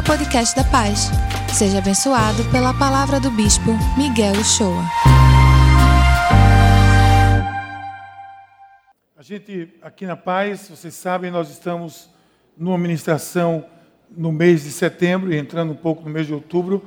ao podcast da Paz. Seja abençoado pela palavra do Bispo Miguel Uchoa. A gente, aqui na Paz, vocês sabem, nós estamos numa ministração no mês de setembro e entrando um pouco no mês de outubro,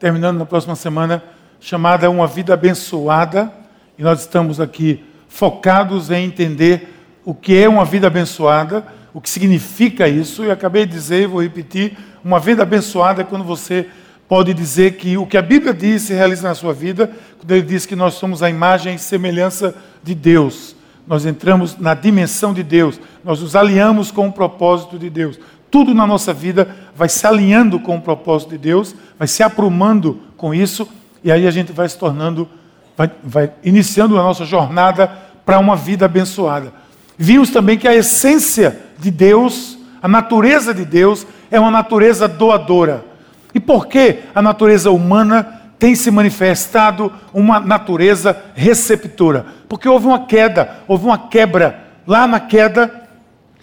terminando na próxima semana, chamada Uma Vida Abençoada. E nós estamos aqui focados em entender o que é uma vida abençoada, o que significa isso. E acabei de dizer, e vou repetir: uma vida abençoada é quando você pode dizer que o que a Bíblia diz se realiza na sua vida, quando ele diz que nós somos a imagem e semelhança de Deus. Nós entramos na dimensão de Deus, nós nos alinhamos com o propósito de Deus. Tudo na nossa vida vai se alinhando com o propósito de Deus, vai se aprumando com isso, e aí a gente vai se tornando, vai, vai iniciando a nossa jornada para uma vida abençoada. Vimos também que a essência de Deus, a natureza de Deus, é uma natureza doadora. E por que a natureza humana tem se manifestado uma natureza receptora? Porque houve uma queda, houve uma quebra. Lá na queda,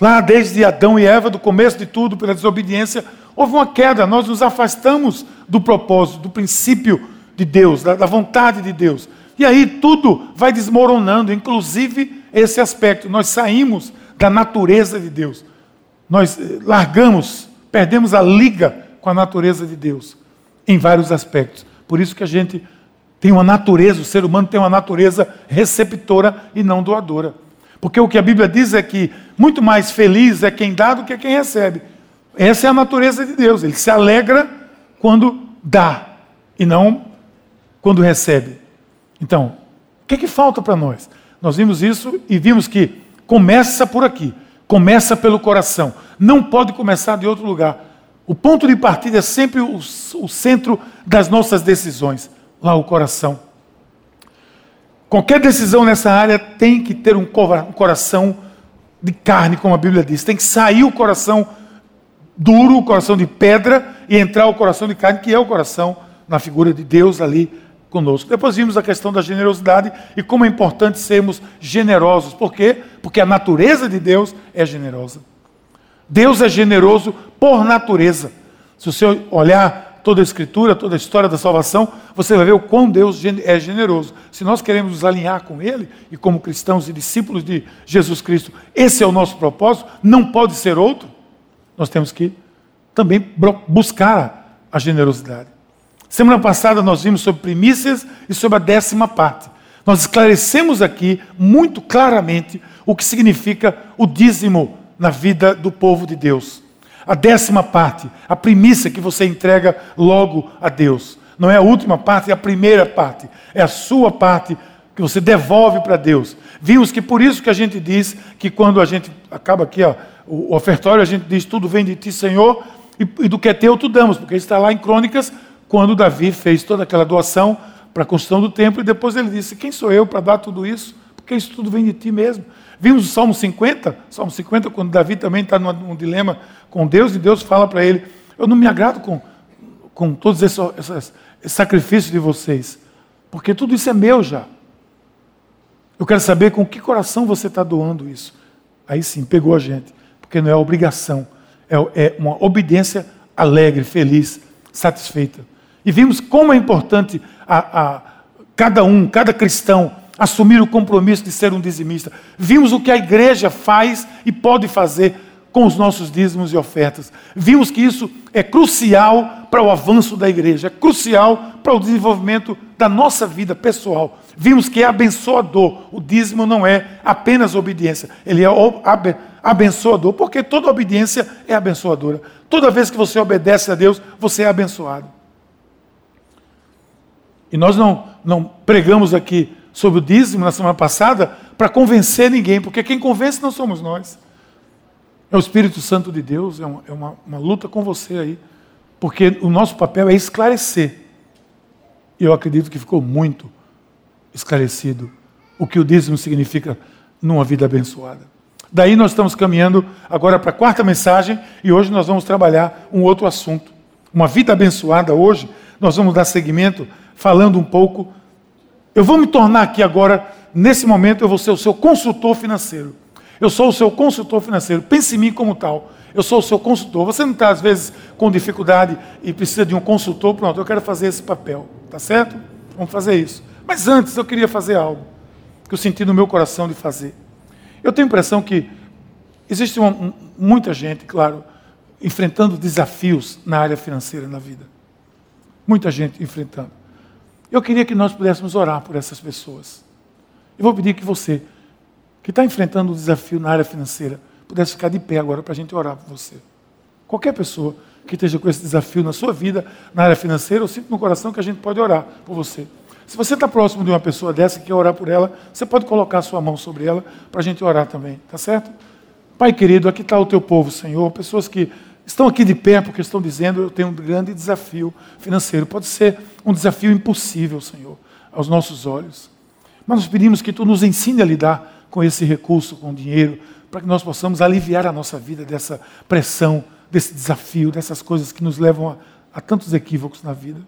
lá desde Adão e Eva, do começo de tudo, pela desobediência, houve uma queda. Nós nos afastamos do propósito, do princípio de Deus, da, vontade de Deus. E aí tudo vai desmoronando, inclusive esse aspecto. Nós saímos da natureza de Deus. Nós eh, largamos, perdemos a liga com a natureza de Deus em vários aspectos. Por isso que a gente tem uma natureza, o ser humano tem uma natureza receptora e não doadora. Porque o que a Bíblia diz é que muito mais feliz é quem dá do que quem recebe. Essa é a natureza de Deus. Ele se alegra quando dá e não quando recebe. Então, o que, é que falta para nós? Nós vimos isso e vimos que começa por aqui, começa pelo coração, não pode começar de outro lugar. O ponto de partida é sempre o, o centro das nossas decisões, lá o coração. Qualquer decisão nessa área tem que ter um coração de carne, como a Bíblia diz. Tem que sair o coração duro, o coração de pedra, e entrar o coração de carne, que é o coração na figura de Deus ali conosco. Depois vimos a questão da generosidade e como é importante sermos generosos. Por quê? Porque a natureza de Deus é generosa. Deus é generoso por natureza. Se você olhar toda a Escritura, toda a história da salvação, você vai ver o quão Deus é generoso. Se nós queremos nos alinhar com Ele, e como cristãos e discípulos de Jesus Cristo, esse é o nosso propósito, não pode ser outro, nós temos que também buscar a generosidade. Semana passada nós vimos sobre primícias e sobre a décima parte. Nós esclarecemos aqui muito claramente o que significa o dízimo na vida do povo de Deus. A décima parte, a primícia que você entrega logo a Deus. Não é a última parte, é a primeira parte. É a sua parte que você devolve para Deus. Vimos que por isso que a gente diz que quando a gente acaba aqui, ó, o ofertório, a gente diz tudo vem de ti, Senhor, e, e do que é teu tu damos, porque está lá em Crônicas quando Davi fez toda aquela doação para a construção do templo, e depois ele disse: Quem sou eu para dar tudo isso? Porque isso tudo vem de ti mesmo. Vimos o Salmo 50, Salmo 50, quando Davi também está num dilema com Deus, e Deus fala para ele: Eu não me agrado com, com todos esses, esses, esses sacrifícios de vocês, porque tudo isso é meu já. Eu quero saber com que coração você está doando isso. Aí sim, pegou a gente, porque não é obrigação, é, é uma obediência alegre, feliz, satisfeita. E vimos como é importante a, a, cada um, cada cristão, assumir o compromisso de ser um dizimista. Vimos o que a igreja faz e pode fazer com os nossos dízimos e ofertas. Vimos que isso é crucial para o avanço da igreja, é crucial para o desenvolvimento da nossa vida pessoal. Vimos que é abençoador. O dízimo não é apenas obediência, ele é abençoador, porque toda obediência é abençoadora. Toda vez que você obedece a Deus, você é abençoado. E nós não, não pregamos aqui sobre o dízimo na semana passada para convencer ninguém, porque quem convence não somos nós. É o Espírito Santo de Deus, é, uma, é uma, uma luta com você aí. Porque o nosso papel é esclarecer. E eu acredito que ficou muito esclarecido o que o dízimo significa numa vida abençoada. Daí nós estamos caminhando agora para a quarta mensagem e hoje nós vamos trabalhar um outro assunto. Uma vida abençoada hoje, nós vamos dar seguimento falando um pouco. Eu vou me tornar aqui agora, nesse momento, eu vou ser o seu consultor financeiro. Eu sou o seu consultor financeiro. Pense em mim como tal. Eu sou o seu consultor. Você não está, às vezes, com dificuldade e precisa de um consultor? Pronto, eu quero fazer esse papel. Tá certo? Vamos fazer isso. Mas antes eu queria fazer algo que eu senti no meu coração de fazer. Eu tenho a impressão que existe uma, muita gente, claro, enfrentando desafios na área financeira na vida. Muita gente enfrentando. Eu queria que nós pudéssemos orar por essas pessoas. Eu vou pedir que você, que está enfrentando um desafio na área financeira, pudesse ficar de pé agora para a gente orar por você. Qualquer pessoa que esteja com esse desafio na sua vida, na área financeira, eu sinto no coração que a gente pode orar por você. Se você está próximo de uma pessoa dessa e quer orar por ela, você pode colocar a sua mão sobre ela para a gente orar também, tá certo? Pai querido, aqui está o teu povo, Senhor, pessoas que estão aqui de pé porque estão dizendo: eu tenho um grande desafio financeiro. Pode ser um desafio impossível, Senhor, aos nossos olhos. Mas nós pedimos que tu nos ensine a lidar com esse recurso, com o dinheiro, para que nós possamos aliviar a nossa vida dessa pressão, desse desafio, dessas coisas que nos levam a, a tantos equívocos na vida.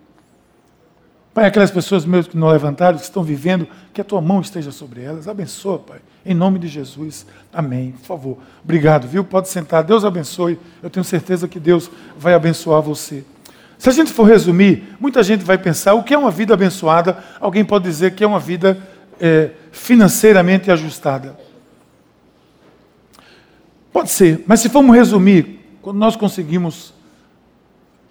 Pai, aquelas pessoas mesmo que não levantaram, que estão vivendo, que a tua mão esteja sobre elas. Abençoa, Pai. Em nome de Jesus. Amém. Por favor. Obrigado, viu? Pode sentar. Deus abençoe. Eu tenho certeza que Deus vai abençoar você. Se a gente for resumir, muita gente vai pensar o que é uma vida abençoada. Alguém pode dizer que é uma vida é, financeiramente ajustada. Pode ser, mas se formos resumir, quando nós conseguimos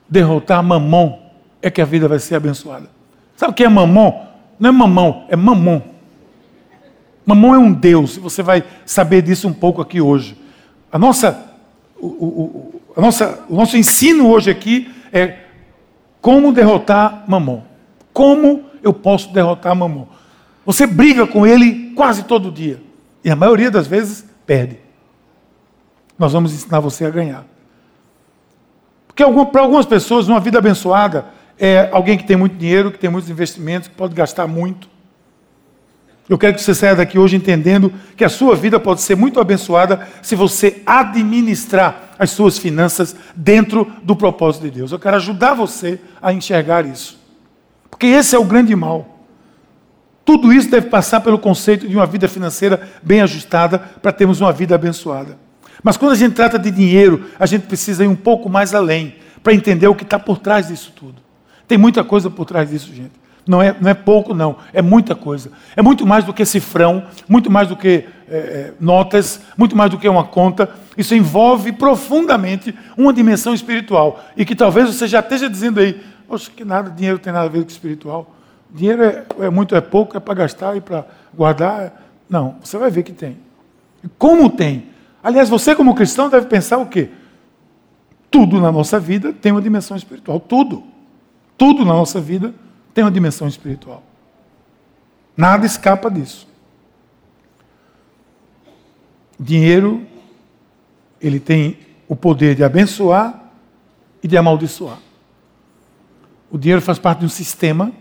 derrotar mamão, é que a vida vai ser abençoada. Sabe o que é mamão? Não é mamão, é mamon. Mamon é um Deus, e você vai saber disso um pouco aqui hoje. A nossa, o, o, a nossa, o nosso ensino hoje aqui é como derrotar mamon. Como eu posso derrotar mamon? Você briga com ele quase todo dia. E a maioria das vezes perde. Nós vamos ensinar você a ganhar. Porque para algumas pessoas, uma vida abençoada é alguém que tem muito dinheiro, que tem muitos investimentos, que pode gastar muito. Eu quero que você saia daqui hoje entendendo que a sua vida pode ser muito abençoada se você administrar as suas finanças dentro do propósito de Deus. Eu quero ajudar você a enxergar isso. Porque esse é o grande mal. Tudo isso deve passar pelo conceito de uma vida financeira bem ajustada para termos uma vida abençoada. Mas quando a gente trata de dinheiro, a gente precisa ir um pouco mais além para entender o que está por trás disso tudo. Tem muita coisa por trás disso, gente. Não é, não é pouco, não. É muita coisa. É muito mais do que cifrão, muito mais do que é, é, notas, muito mais do que uma conta. Isso envolve profundamente uma dimensão espiritual. E que talvez você já esteja dizendo aí, poxa, que nada, dinheiro tem nada a ver com espiritual. Dinheiro é, é muito, é pouco, é para gastar e para guardar. Não, você vai ver que tem. Como tem? Aliás, você como cristão deve pensar o quê? Tudo na nossa vida tem uma dimensão espiritual. Tudo. Tudo na nossa vida tem uma dimensão espiritual. Nada escapa disso. Dinheiro, ele tem o poder de abençoar e de amaldiçoar. O dinheiro faz parte de um sistema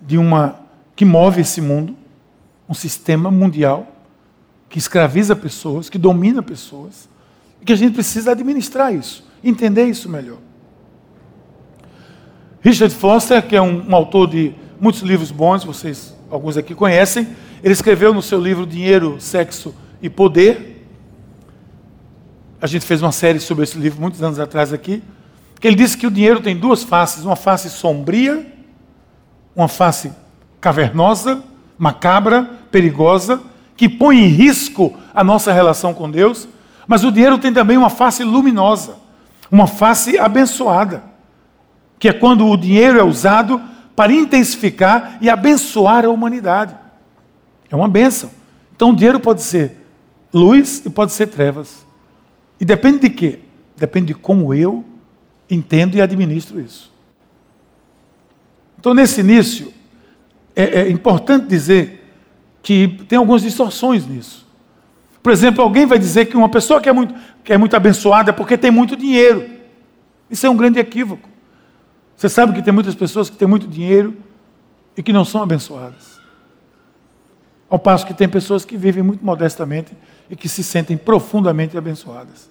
de uma que move esse mundo, um sistema mundial que escraviza pessoas, que domina pessoas, e que a gente precisa administrar isso, entender isso melhor. Richard Foster, que é um, um autor de muitos livros bons, vocês alguns aqui conhecem, ele escreveu no seu livro Dinheiro, Sexo e Poder. A gente fez uma série sobre esse livro muitos anos atrás aqui, que ele disse que o dinheiro tem duas faces, uma face sombria, uma face cavernosa, macabra, perigosa, que põe em risco a nossa relação com Deus, mas o dinheiro tem também uma face luminosa, uma face abençoada que é quando o dinheiro é usado para intensificar e abençoar a humanidade. É uma benção. Então o dinheiro pode ser luz e pode ser trevas. E depende de quê? Depende de como eu entendo e administro isso. Então, nesse início, é, é importante dizer que tem algumas distorções nisso. Por exemplo, alguém vai dizer que uma pessoa que é muito, que é muito abençoada é porque tem muito dinheiro. Isso é um grande equívoco. Você sabe que tem muitas pessoas que têm muito dinheiro e que não são abençoadas. Ao passo que tem pessoas que vivem muito modestamente e que se sentem profundamente abençoadas.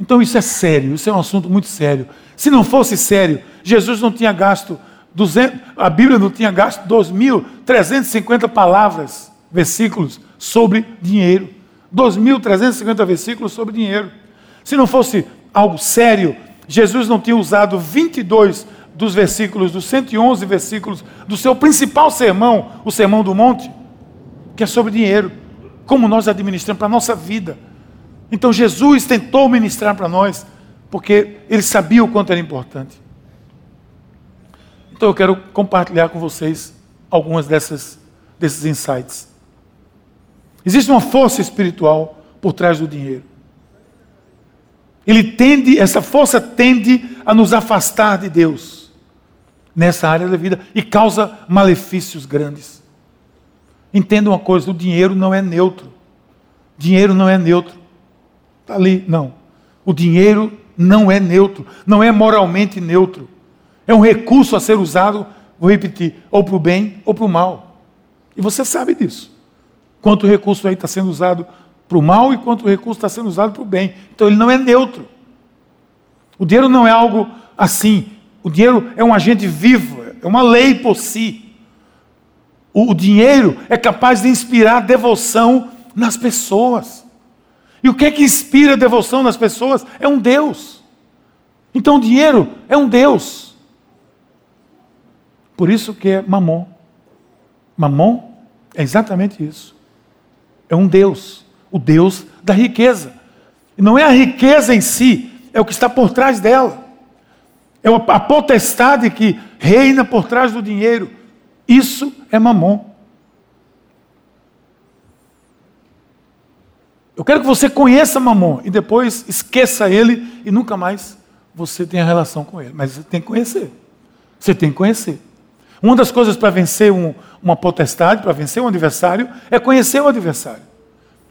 Então isso é sério, isso é um assunto muito sério. Se não fosse sério, Jesus não tinha gasto 200, a Bíblia não tinha gasto 2.350 palavras, versículos sobre dinheiro. 2.350 versículos sobre dinheiro. Se não fosse algo sério, Jesus não tinha usado 22 dos versículos, dos 111 versículos do seu principal sermão, o Sermão do Monte, que é sobre dinheiro, como nós administramos para a nossa vida. Então Jesus tentou ministrar para nós, porque ele sabia o quanto era importante. Então eu quero compartilhar com vocês algumas dessas, desses insights. Existe uma força espiritual por trás do dinheiro. Ele tende, essa força tende a nos afastar de Deus nessa área da vida e causa malefícios grandes. Entenda uma coisa: o dinheiro não é neutro. Dinheiro não é neutro. Está ali, não. O dinheiro não é neutro, não é moralmente neutro. É um recurso a ser usado, vou repetir, ou para o bem ou para o mal. E você sabe disso. Quanto recurso aí está sendo usado para o mal e quanto recurso está sendo usado para o bem. Então ele não é neutro. O dinheiro não é algo assim. O dinheiro é um agente vivo, é uma lei por si. O, o dinheiro é capaz de inspirar devoção nas pessoas. E o que é que inspira devoção nas pessoas? É um Deus. Então o dinheiro é um Deus. Por isso que é mamon. Mamon é exatamente isso. É um Deus, o Deus da riqueza. E não é a riqueza em si, é o que está por trás dela. É a potestade que reina por trás do dinheiro. Isso é mamon. Eu quero que você conheça mamon e depois esqueça ele e nunca mais você tenha relação com ele. Mas você tem que conhecer. Você tem que conhecer. Uma das coisas para vencer um, uma potestade, para vencer um adversário, é conhecer o adversário.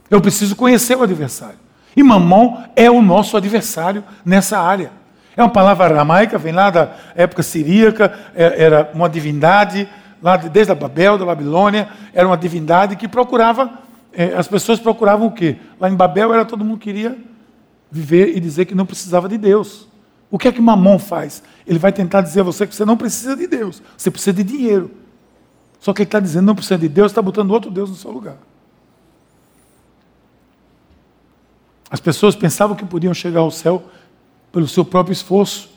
Eu preciso conhecer o adversário. E Mamon é o nosso adversário nessa área. É uma palavra aramaica, vem lá da época siríaca, é, era uma divindade, lá desde a Babel, da Babilônia, era uma divindade que procurava, é, as pessoas procuravam o quê? Lá em Babel era todo mundo queria viver e dizer que não precisava de Deus. O que é que Mamon faz? Ele vai tentar dizer a você que você não precisa de Deus, você precisa de dinheiro. Só que ele está dizendo não precisa de Deus, está botando outro Deus no seu lugar. As pessoas pensavam que podiam chegar ao céu pelo seu próprio esforço.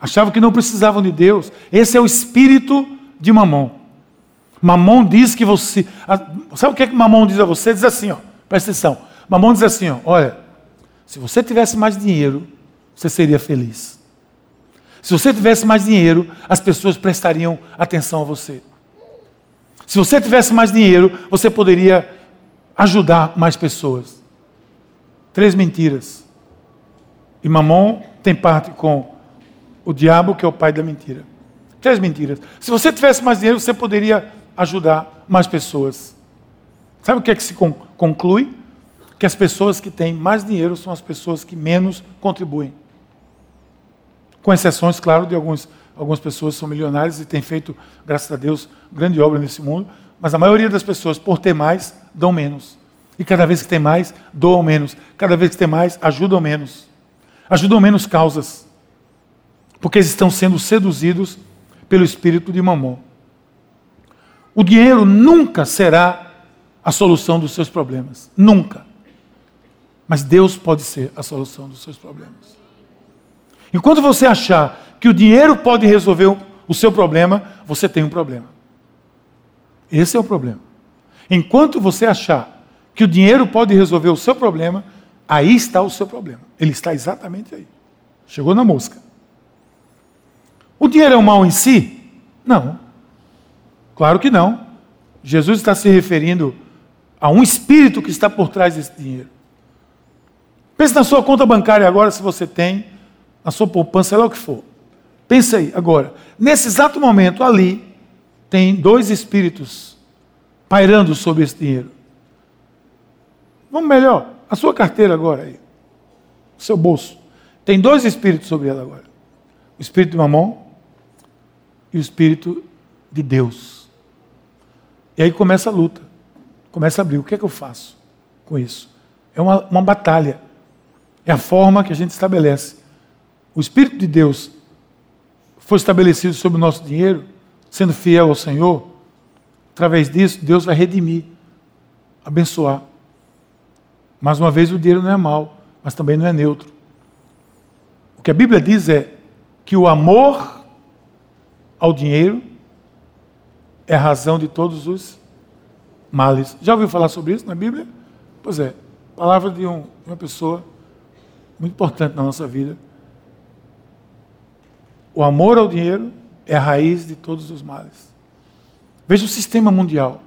Achavam que não precisavam de Deus. Esse é o espírito de Mamon. Mamon diz que você. Sabe o que é que Mamon diz a você? Diz assim, ó, presta atenção. Mamon diz assim, ó, olha, se você tivesse mais dinheiro, você seria feliz. Se você tivesse mais dinheiro, as pessoas prestariam atenção a você. Se você tivesse mais dinheiro, você poderia ajudar mais pessoas. Três mentiras. E Mamon tem parte com o diabo, que é o pai da mentira. Três mentiras. Se você tivesse mais dinheiro, você poderia ajudar mais pessoas. Sabe o que é que se conclui? Que as pessoas que têm mais dinheiro são as pessoas que menos contribuem com exceções, claro, de alguns, algumas pessoas são milionárias e têm feito, graças a Deus, grande obra nesse mundo, mas a maioria das pessoas, por ter mais, dão menos. E cada vez que tem mais, doam menos. Cada vez que tem mais, ajudam menos. Ajudam menos causas. Porque eles estão sendo seduzidos pelo espírito de mamon. O dinheiro nunca será a solução dos seus problemas. Nunca. Mas Deus pode ser a solução dos seus problemas. Enquanto você achar que o dinheiro pode resolver o seu problema, você tem um problema. Esse é o problema. Enquanto você achar que o dinheiro pode resolver o seu problema, aí está o seu problema. Ele está exatamente aí. Chegou na mosca. O dinheiro é um mal em si? Não. Claro que não. Jesus está se referindo a um espírito que está por trás desse dinheiro. Pense na sua conta bancária agora, se você tem a sua poupança, sei lá o que for. Pensa aí, agora, nesse exato momento ali, tem dois espíritos pairando sobre esse dinheiro. Vamos melhor, a sua carteira agora aí, o seu bolso. Tem dois espíritos sobre ela agora: o espírito de Mamon e o espírito de Deus. E aí começa a luta, começa a abrir. O que é que eu faço com isso? É uma, uma batalha. É a forma que a gente estabelece o Espírito de Deus foi estabelecido sobre o nosso dinheiro, sendo fiel ao Senhor, através disso, Deus vai redimir, abençoar. Mais uma vez, o dinheiro não é mal, mas também não é neutro. O que a Bíblia diz é que o amor ao dinheiro é a razão de todos os males. Já ouviu falar sobre isso na Bíblia? Pois é, palavra de um, uma pessoa muito importante na nossa vida. O amor ao dinheiro é a raiz de todos os males. Veja o sistema mundial.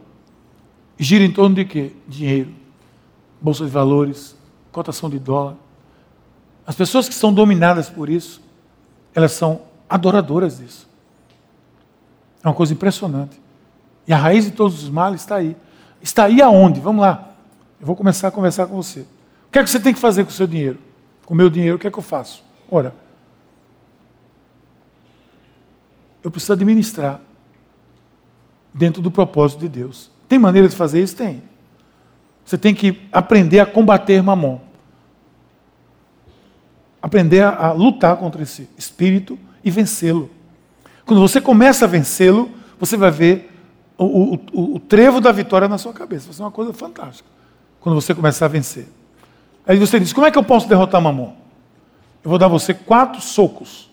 Gira em torno de quê? Dinheiro, bolsa de valores, cotação de dólar. As pessoas que são dominadas por isso, elas são adoradoras disso. É uma coisa impressionante. E a raiz de todos os males está aí. Está aí aonde? Vamos lá. Eu vou começar a conversar com você. O que é que você tem que fazer com o seu dinheiro? Com o meu dinheiro, o que é que eu faço? Ora, eu preciso administrar dentro do propósito de Deus. Tem maneira de fazer isso? Tem. Você tem que aprender a combater mamon. Aprender a, a lutar contra esse espírito e vencê-lo. Quando você começa a vencê-lo, você vai ver o, o, o, trevo da vitória na sua cabeça. Vai ser uma coisa fantástica. Quando você começar a vencer. Aí você diz: Como é que eu posso derrotar Mamon? Eu vou dar você quatro socos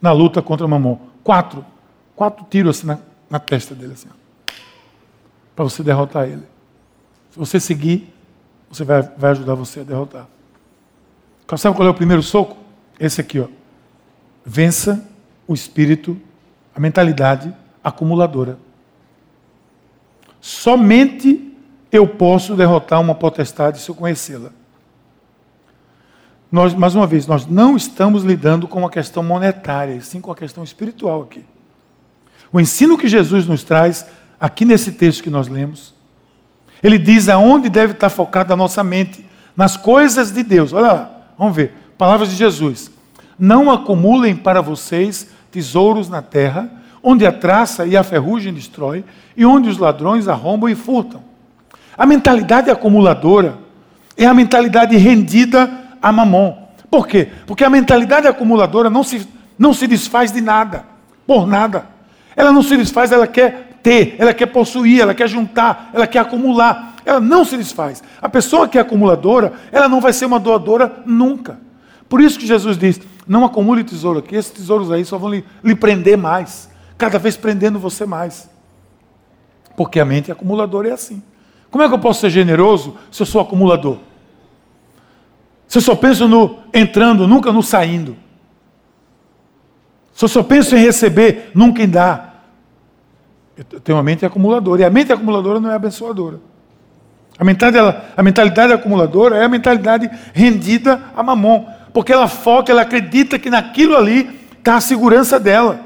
na luta contra Mamon. Quatro. Quatro tiros assim na, na testa dele, assim. Para você derrotar ele. Se você seguir, você vai, vai ajudar você a derrotar. Sabe qual é o primeiro soco? Esse aqui, ó. Vença o espírito, a mentalidade acumuladora. Somente eu posso derrotar uma potestade se eu conhecê-la. Nós, mais uma vez, nós não estamos lidando com uma questão monetária, sim com a questão espiritual aqui. O ensino que Jesus nos traz, aqui nesse texto que nós lemos, ele diz aonde deve estar focada a nossa mente, nas coisas de Deus. Olha lá, vamos ver. Palavras de Jesus. Não acumulem para vocês tesouros na terra, onde a traça e a ferrugem destrói, e onde os ladrões arrombam e furtam. A mentalidade acumuladora é a mentalidade rendida a mamon. Por quê? Porque a mentalidade acumuladora não se, não se desfaz de nada, por nada. Ela não se desfaz, ela quer ter, ela quer possuir, ela quer juntar, ela quer acumular. Ela não se desfaz. A pessoa que é acumuladora, ela não vai ser uma doadora nunca. Por isso que Jesus diz: não acumule tesouro aqui, esses tesouros aí só vão lhe, lhe prender mais, cada vez prendendo você mais. Porque a mente acumuladora é assim. Como é que eu posso ser generoso se eu sou acumulador? Se eu só penso no entrando, nunca no saindo. Se eu só penso em receber, nunca em dar. Eu tenho uma mente acumuladora. E a mente acumuladora não é abençoadora. A mentalidade, a mentalidade acumuladora é a mentalidade rendida a mamon porque ela foca, ela acredita que naquilo ali está a segurança dela.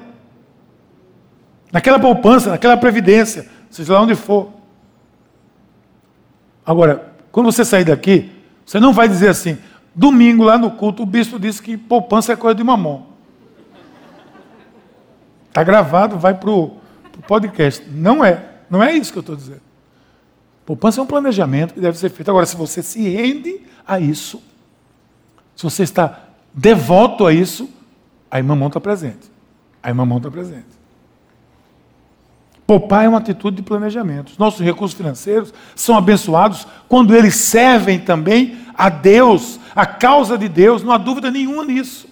Naquela poupança, naquela previdência, seja lá onde for. Agora, quando você sair daqui, você não vai dizer assim, domingo lá no culto o bispo disse que poupança é coisa de mamão. Está gravado, vai para o podcast. Não é. Não é isso que eu estou dizendo. Poupança é um planejamento que deve ser feito. Agora, se você se rende a isso, se você está devoto a isso, a mamão está presente. A mamão está presente. Poupar é uma atitude de planejamento. Os nossos recursos financeiros são abençoados quando eles servem também a Deus, a causa de Deus, não há dúvida nenhuma nisso.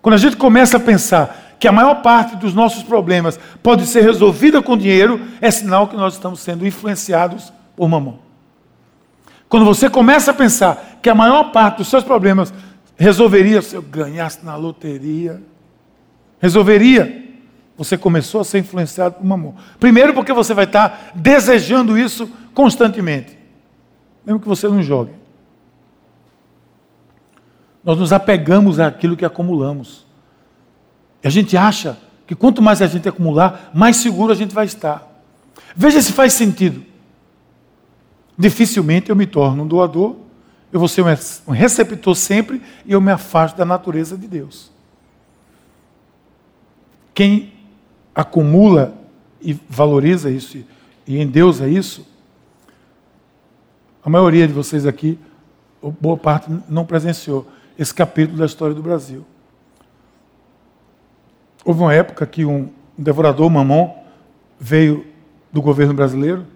Quando a gente começa a pensar que a maior parte dos nossos problemas pode ser resolvida com dinheiro, é sinal que nós estamos sendo influenciados por mamão. Quando você começa a pensar que a maior parte dos seus problemas resolveria se eu ganhasse na loteria, resolveria. Você começou a ser influenciado por amor. Primeiro, porque você vai estar desejando isso constantemente, mesmo que você não jogue. Nós nos apegamos àquilo que acumulamos. E a gente acha que quanto mais a gente acumular, mais seguro a gente vai estar. Veja se faz sentido dificilmente eu me torno um doador, eu vou ser um receptor sempre e eu me afasto da natureza de Deus. Quem acumula e valoriza isso e em Deus é isso, a maioria de vocês aqui, boa parte não presenciou esse capítulo da história do Brasil. Houve uma época que um devorador mamão veio do governo brasileiro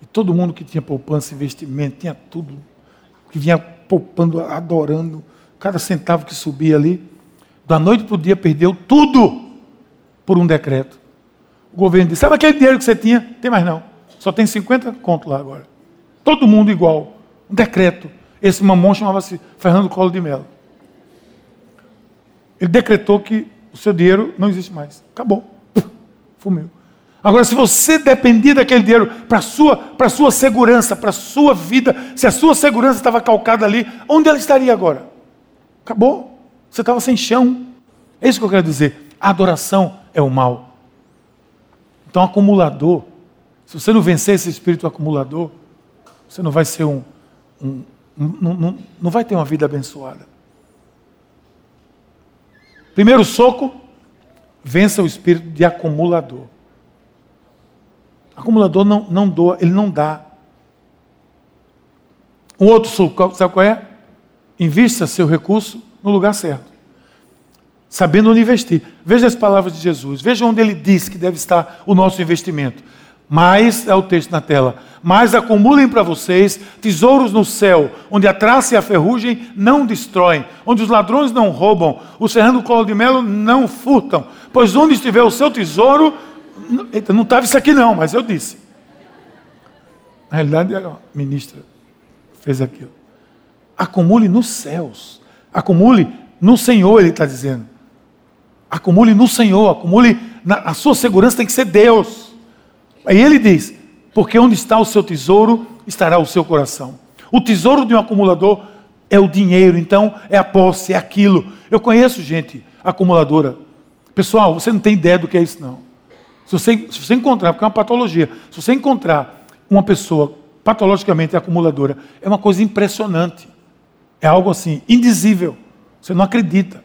e todo mundo que tinha poupança, investimento, tinha tudo. que vinha poupando, adorando, cada centavo que subia ali, da noite para o dia perdeu tudo por um decreto. O governo disse: sabe aquele dinheiro que você tinha? Tem mais não. Só tem 50 conto lá agora. Todo mundo igual. Um decreto. Esse mamão chamava-se Fernando Collor de Mello. Ele decretou que o seu dinheiro não existe mais. Acabou. Fumiu. Agora, se você dependia daquele dinheiro para a sua, sua segurança, para a sua vida, se a sua segurança estava calcada ali, onde ela estaria agora? Acabou. Você estava sem chão. É isso que eu quero dizer. A adoração é o mal. Então, acumulador, se você não vencer esse espírito acumulador, você não vai ser um. um, um não, vai ter uma vida abençoada. Primeiro soco, vença o espírito de acumulador. Acumulador não, não doa, ele não dá. Um outro soco, sabe qual é? Invista seu recurso no lugar certo. Sabendo onde investir. Veja as palavras de Jesus. Veja onde ele diz que deve estar o nosso investimento. Mas, é o texto na tela, mas acumulem para vocês tesouros no céu, onde a traça e a ferrugem não destroem, onde os ladrões não roubam, os Fernando Colo de Melo não furtam, pois onde estiver o seu tesouro, Eita, não estava isso aqui não, mas eu disse. Na realidade, a ministra fez aquilo. Acumule nos céus. Acumule no Senhor, ele está dizendo. Acumule no Senhor, acumule. Na, a sua segurança tem que ser Deus. Aí ele diz: porque onde está o seu tesouro, estará o seu coração. O tesouro de um acumulador é o dinheiro, então é a posse, é aquilo. Eu conheço gente acumuladora. Pessoal, você não tem ideia do que é isso, não. Se você, se você encontrar, porque é uma patologia, se você encontrar uma pessoa patologicamente acumuladora, é uma coisa impressionante. É algo assim, indizível. Você não acredita.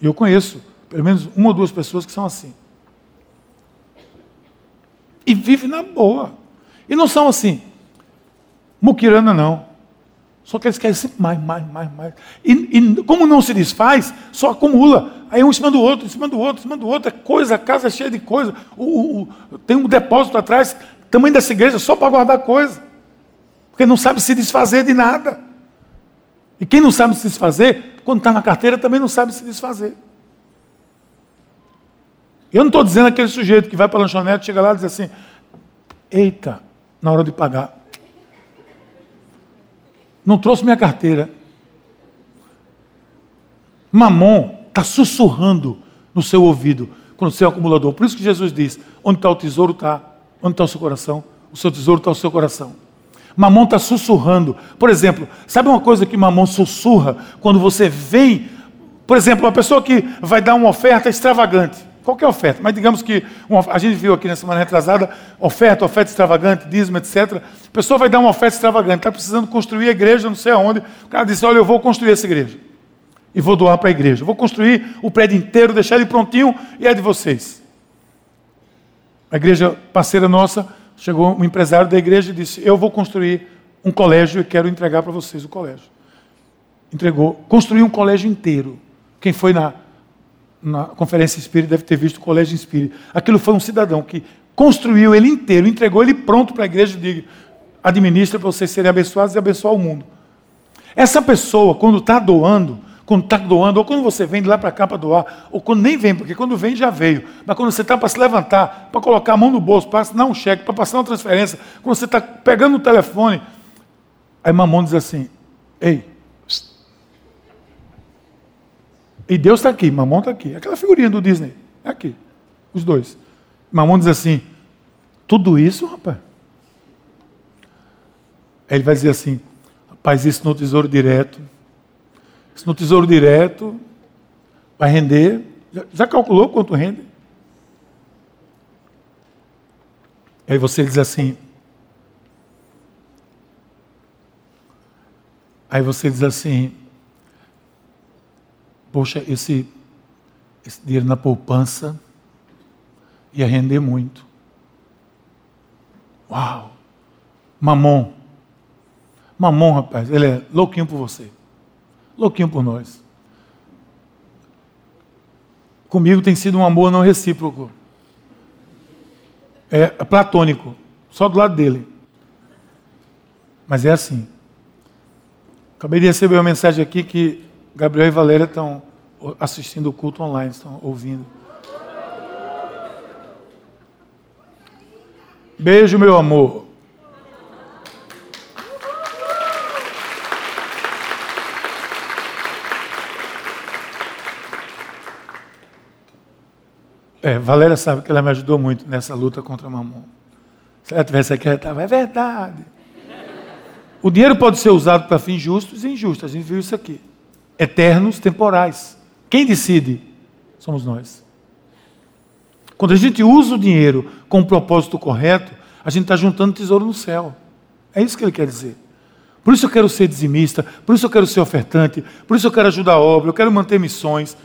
Eu conheço pelo menos uma ou duas pessoas que são assim. E vivem na boa. E não são assim, muquirana não. Só que eles querem sempre mais, mais, mais, mais. E, e, como não se desfaz, só acumula. Aí um em cima do outro, em cima do outro, em cima do outro. É coisa, a casa é cheia de coisa. O, o, o, tem um depósito atrás, tamanho dessa igreja, só para guardar coisa. Porque não sabe se desfazer de nada. E quem não sabe se desfazer, quando está na carteira, também não sabe se desfazer. Eu não estou dizendo aquele sujeito que vai para a lanchonete, chega lá e diz assim: Eita, na hora de pagar, não trouxe minha carteira. Mamon está sussurrando no seu ouvido com o seu acumulador. Por isso que Jesus diz: onde está o tesouro está, onde está o seu coração? O seu tesouro está o seu coração. Mamon está sussurrando. Por exemplo, sabe uma coisa que Mamon sussurra quando você vem? Por exemplo, uma pessoa que vai dar uma oferta extravagante. Qualquer oferta, mas digamos que uma, a gente viu aqui na semana retrasada, oferta, oferta extravagante, dízimo, etc. A pessoa vai dar uma oferta extravagante, está precisando construir a igreja, não sei aonde. O cara disse: Olha, eu vou construir essa igreja. E vou doar para a igreja. Vou construir o prédio inteiro, deixar ele prontinho e é de vocês. A igreja parceira nossa, chegou um empresário da igreja e disse: Eu vou construir um colégio e quero entregar para vocês o colégio. Entregou, construiu um colégio inteiro. Quem foi na na conferência espírita deve ter visto o colégio espírita. Aquilo foi um cidadão que construiu ele inteiro, entregou ele pronto para a igreja de administra para vocês serem abençoados e abençoar o mundo. Essa pessoa, quando está doando, quando está doando, ou quando você vem de lá para cá para doar, ou quando nem vem, porque quando vem já veio, mas quando você está para se levantar, para colocar a mão no bolso, para assinar um cheque, para passar uma transferência, quando você está pegando o telefone, aí Mamão diz assim: Ei, E Deus está aqui, Mamon está aqui. Aquela figurinha do Disney. É aqui. Os dois. Mamon diz assim: tudo isso, rapaz. Aí ele vai dizer assim: rapaz, isso no tesouro direto. Isso no tesouro direto vai render. Já, já calculou quanto rende? Aí você diz assim. Aí você diz assim: poxa, esse, esse dinheiro na poupança ia render muito. Uau! Mamon. Mamon, rapaz, ele é louquinho por você. Louquinho por nós. Comigo tem sido um amor não recíproco. É platônico. Só do lado dele. Mas é assim. Acabei de receber uma mensagem aqui que Gabriel e Valéria estão assistindo o culto online, estão ouvindo. Beijo, meu amor. É, Valéria sabe que ela me ajudou muito nessa luta contra o mamão. Se ela tivesse aqui, ela estava, é verdade. O dinheiro pode ser usado para fins justos e injustos. A gente viu isso aqui. Eternos, temporais. Quem decide? Somos nós. Quando a gente usa o dinheiro com o propósito correto, a gente está juntando tesouro no céu. É isso que ele quer dizer. Por isso eu quero ser dizimista, por isso eu quero ser ofertante, por isso eu quero ajudar a obra, eu quero manter missões,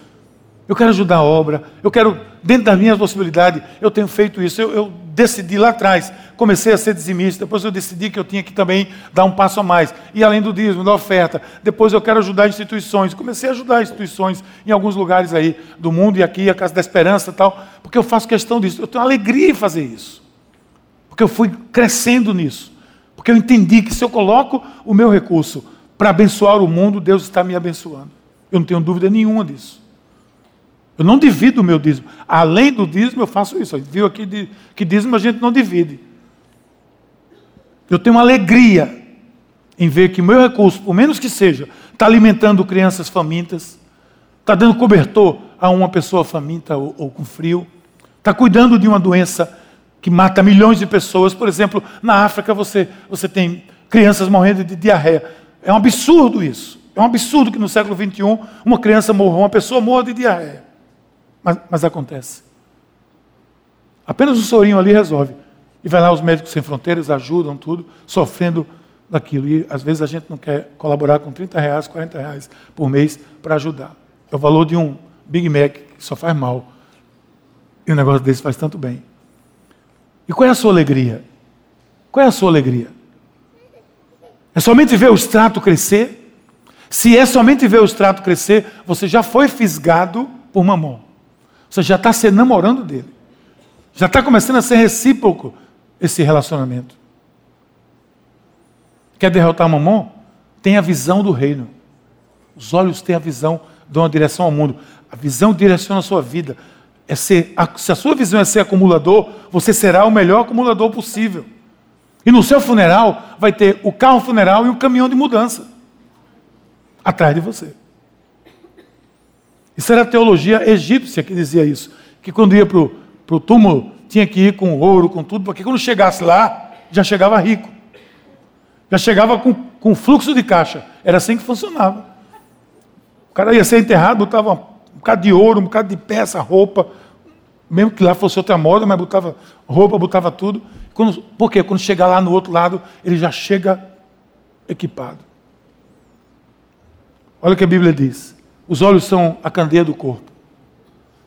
eu quero ajudar a obra, eu quero, dentro das minhas possibilidades, eu tenho feito isso. Eu, eu, decidi lá atrás, comecei a ser dizimista, depois eu decidi que eu tinha que também dar um passo a mais. E além do dízimo, da oferta, depois eu quero ajudar instituições. Comecei a ajudar instituições em alguns lugares aí do mundo e aqui, a Casa da Esperança e tal, porque eu faço questão disso. Eu tenho alegria em fazer isso. Porque eu fui crescendo nisso. Porque eu entendi que se eu coloco o meu recurso para abençoar o mundo, Deus está me abençoando. Eu não tenho dúvida nenhuma disso. Eu não divido o meu dízimo. Além do dízimo, eu faço isso. Viu aqui que dízimo a gente não divide. Eu tenho uma alegria em ver que meu recurso, por menos que seja, está alimentando crianças famintas, está dando cobertor a uma pessoa faminta ou, ou com frio, está cuidando de uma doença que mata milhões de pessoas. Por exemplo, na África você, você tem crianças morrendo de diarreia. É um absurdo isso. É um absurdo que no século XXI uma criança morra, uma pessoa morra de diarreia. Mas, mas acontece. Apenas um sorinho ali resolve. E vai lá os médicos sem fronteiras, ajudam tudo, sofrendo daquilo. E às vezes a gente não quer colaborar com 30 reais, 40 reais por mês para ajudar. É o valor de um Big Mac que só faz mal. E um negócio desse faz tanto bem. E qual é a sua alegria? Qual é a sua alegria? É somente ver o extrato crescer? Se é somente ver o extrato crescer, você já foi fisgado por mamão. Você já está se namorando dele. Já está começando a ser recíproco esse relacionamento. Quer derrotar Mamon? Tem a visão do reino. Os olhos têm a visão, dão a direção ao mundo. A visão direciona a sua vida. É ser, se a sua visão é ser acumulador, você será o melhor acumulador possível. E no seu funeral vai ter o carro funeral e o caminhão de mudança atrás de você. Isso era a teologia egípcia que dizia isso. Que quando ia para o túmulo, tinha que ir com ouro, com tudo, porque quando chegasse lá, já chegava rico. Já chegava com, com fluxo de caixa. Era assim que funcionava. O cara ia ser enterrado, botava um bocado de ouro, um bocado de peça, roupa. Mesmo que lá fosse outra moda, mas botava roupa, botava tudo. Quando, por quê? Quando chegar lá no outro lado, ele já chega equipado. Olha o que a Bíblia diz. Os olhos são a candeia do corpo.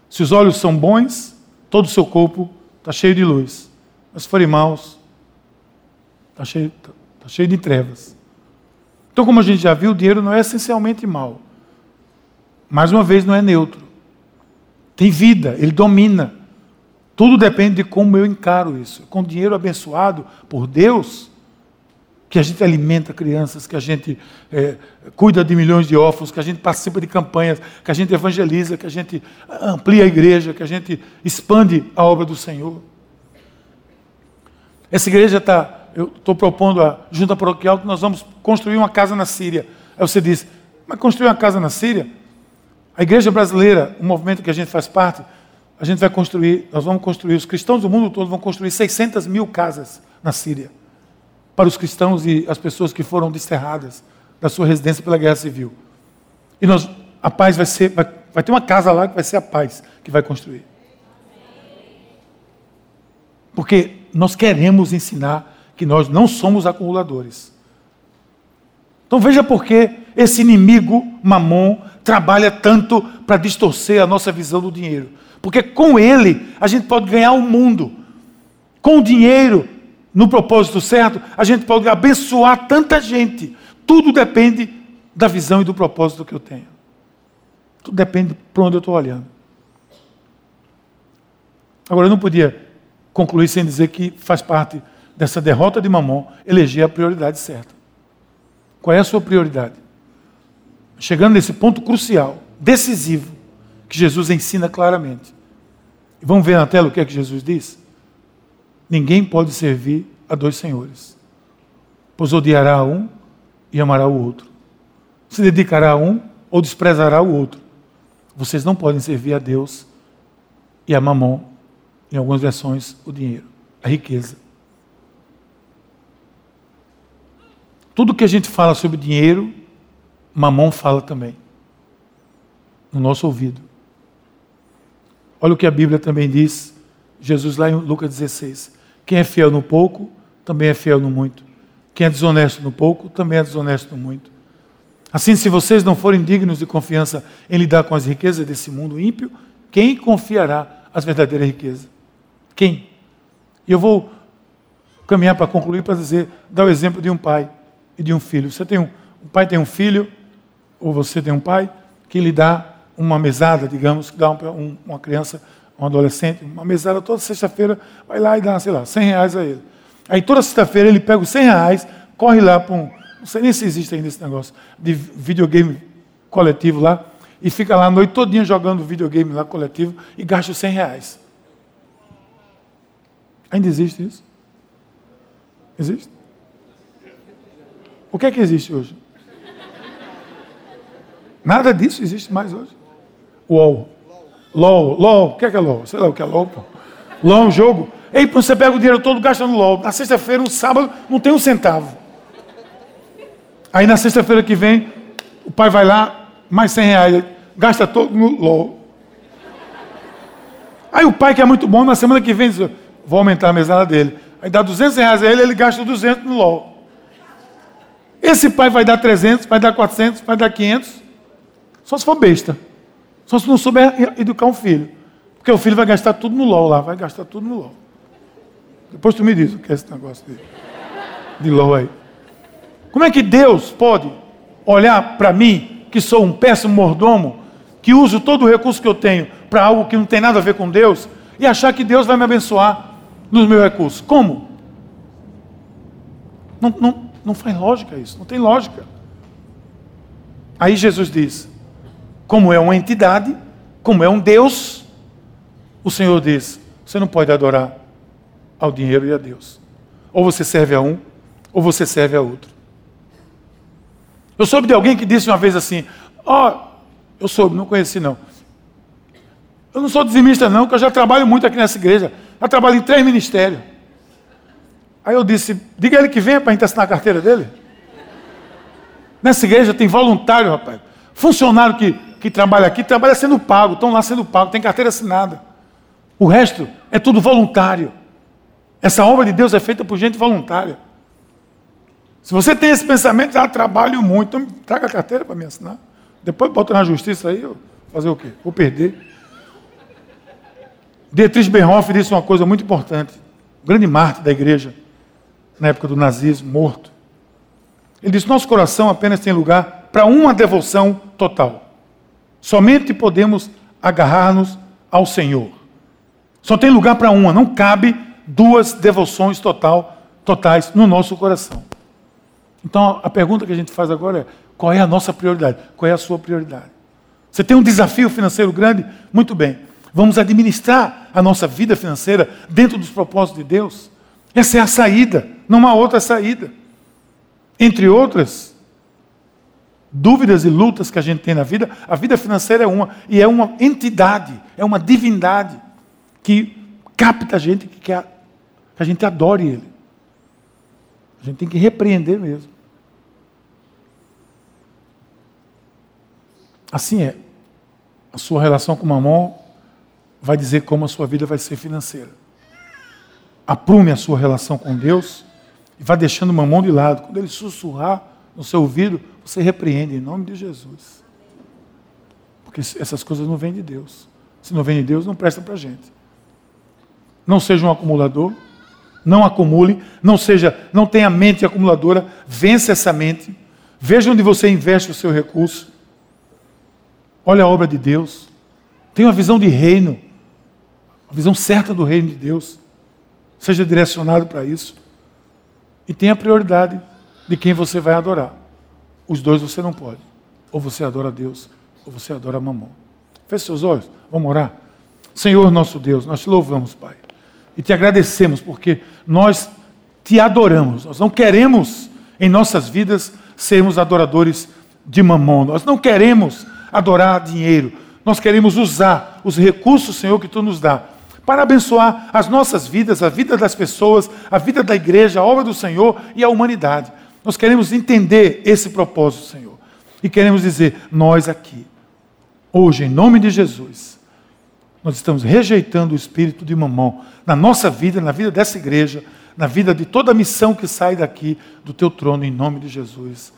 Se os olhos são bons, todo o seu corpo está cheio de luz. Mas se forem maus, está cheio, tá, tá cheio de trevas. Então, como a gente já viu, o dinheiro não é essencialmente mal. Mais uma vez, não é neutro. Tem vida, ele domina. Tudo depende de como eu encaro isso. Com dinheiro abençoado por Deus, que a gente alimenta crianças, que a gente é, cuida de milhões de órfãos, que a gente participa de campanhas, que a gente evangeliza, que a gente amplia a igreja, que a gente expande a obra do Senhor. Essa igreja está, eu estou propondo a junta paroquial que nós vamos construir uma casa na Síria. Aí você diz, mas construir uma casa na Síria? A igreja brasileira, o movimento que a gente faz parte, a gente vai construir, nós vamos construir, os cristãos do mundo todo vão construir 600 mil casas na Síria para os cristãos e as pessoas que foram desterradas da sua residência pela guerra civil. E nós, a paz vai ser, vai, vai ter uma casa lá que vai ser a paz que vai construir. Porque nós queremos ensinar que nós não somos acumuladores. Então veja por que esse inimigo, Mamon, trabalha tanto para distorcer a nossa visão do dinheiro. Porque com ele a gente pode ganhar o mundo. Com o dinheiro no propósito certo, a gente pode abençoar tanta gente. Tudo depende da visão e do propósito que eu tenho. Tudo depende para onde eu estou olhando. Agora, eu não podia concluir sem dizer que faz parte dessa derrota de Mamon eleger a prioridade certa. Qual é a sua prioridade? chegando nesse ponto crucial, decisivo, que Jesus ensina claramente. Vamos ver na tela o que é que Jesus diz? Ninguém pode servir a dois senhores, pois odiará um e amará o outro. Se dedicará a um ou desprezará o outro. Vocês não podem servir a Deus e a mamon, em algumas versões, o dinheiro, a riqueza. Tudo que a gente fala sobre dinheiro, mamon fala também, no nosso ouvido. Olha o que a Bíblia também diz, Jesus lá em Lucas 16: quem é fiel no pouco, também é fiel no muito. Quem é desonesto no pouco, também é desonesto no muito. Assim, se vocês não forem dignos de confiança em lidar com as riquezas desse mundo ímpio, quem confiará as verdadeiras riquezas? Quem? E eu vou caminhar para concluir para dizer, dar o exemplo de um pai e de um filho. Você tem um, um pai tem um filho, ou você tem um pai, que lhe dá uma mesada, digamos, que dá um, uma criança, um adolescente, uma mesada toda sexta-feira, vai lá e dá, sei lá, 100 reais a ele. Aí toda sexta-feira ele pega os 100 reais, corre lá para um, não sei nem se existe ainda esse negócio, de videogame coletivo lá, e fica lá a noite todinha jogando videogame lá coletivo e gasta os 100 reais. Ainda existe isso? Existe? O que é que existe hoje? Nada disso existe mais hoje. UOL. LOL. LOL. O que é que é LOL? Sei lá o que é LOL, pô. LOL é um jogo. Ei, você pega o dinheiro todo gasta no LOL. Na sexta-feira, no sábado, não tem um centavo. Aí na sexta-feira que vem, o pai vai lá, mais 100 reais, gasta todo no LOL. Aí o pai, que é muito bom, na semana que vem, diz, vou aumentar a mesada dele. Aí dá 200 reais a ele, ele gasta 200 no LOL. Esse pai vai dar 300, vai dar 400, vai dar 500. Só se for besta. Só se não souber educar um filho. Porque o filho vai gastar tudo no LOL lá, vai gastar tudo no LOL. Depois tu me diz o que é esse negócio de, de LOL aí. Como é que Deus pode olhar para mim, que sou um péssimo mordomo, que uso todo o recurso que eu tenho para algo que não tem nada a ver com Deus, e achar que Deus vai me abençoar nos meus recursos? Como? Não, não, não faz lógica isso, não tem lógica. Aí Jesus diz: como é uma entidade, como é um Deus, o Senhor diz: você não pode adorar ao dinheiro e a Deus. Ou você serve a um, ou você serve a outro. Eu soube de alguém que disse uma vez assim: Ó, oh, eu soube, não conheci não. Eu não sou dizimista, não, porque eu já trabalho muito aqui nessa igreja. Já trabalho em três ministérios. Aí eu disse: diga ele que venha para a gente assinar a carteira dele. Nessa igreja tem voluntário, rapaz. Funcionário que que trabalha aqui trabalha sendo pago, estão lá sendo pago, tem carteira assinada. O resto é tudo voluntário. Essa obra de Deus é feita por gente voluntária. Se você tem esse pensamento, ah, trabalho muito, então traga a carteira para me assinar. Depois bota na justiça aí, eu fazer o quê? Vou perder. Dietrich Benhoff disse uma coisa muito importante. Grande mártir da igreja, na época do nazismo, morto. Ele disse: Nosso coração apenas tem lugar para uma devoção total. Somente podemos agarrar-nos ao Senhor. Só tem lugar para uma, não cabe duas devoções total, totais no nosso coração. Então a pergunta que a gente faz agora é: qual é a nossa prioridade? Qual é a sua prioridade? Você tem um desafio financeiro grande? Muito bem. Vamos administrar a nossa vida financeira dentro dos propósitos de Deus? Essa é a saída, não há outra saída. Entre outras, dúvidas e lutas que a gente tem na vida, a vida financeira é uma, e é uma entidade, é uma divindade que capta a gente, que quer que a gente adore Ele. A gente tem que repreender mesmo. Assim é. A sua relação com o mamão vai dizer como a sua vida vai ser financeira. Aprume a sua relação com Deus e vá deixando o mamão de lado. Quando ele sussurrar no seu ouvido, você repreende em nome de Jesus. Porque essas coisas não vêm de Deus. Se não vem de Deus, não presta para a gente. Não seja um acumulador, não acumule, não seja, não tenha mente acumuladora, vence essa mente. Veja onde você investe o seu recurso. Olha a obra de Deus. Tenha uma visão de reino, a visão certa do reino de Deus. Seja direcionado para isso. E tenha prioridade de quem você vai adorar. Os dois você não pode. Ou você adora Deus, ou você adora mamão. Feche seus olhos, vamos orar. Senhor nosso Deus, nós te louvamos, Pai. E te agradecemos porque nós te adoramos. Nós não queremos em nossas vidas sermos adoradores de mamão. Nós não queremos adorar dinheiro. Nós queremos usar os recursos, Senhor, que tu nos dá para abençoar as nossas vidas, a vida das pessoas, a vida da igreja, a obra do Senhor e a humanidade. Nós queremos entender esse propósito, Senhor. E queremos dizer, nós aqui, hoje, em nome de Jesus, nós estamos rejeitando o espírito de mamão na nossa vida, na vida dessa igreja, na vida de toda a missão que sai daqui do teu trono, em nome de Jesus.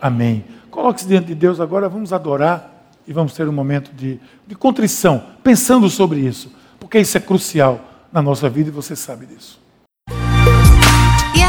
Amém. Coloque-se diante de Deus agora, vamos adorar e vamos ter um momento de, de contrição, pensando sobre isso, porque isso é crucial na nossa vida e você sabe disso.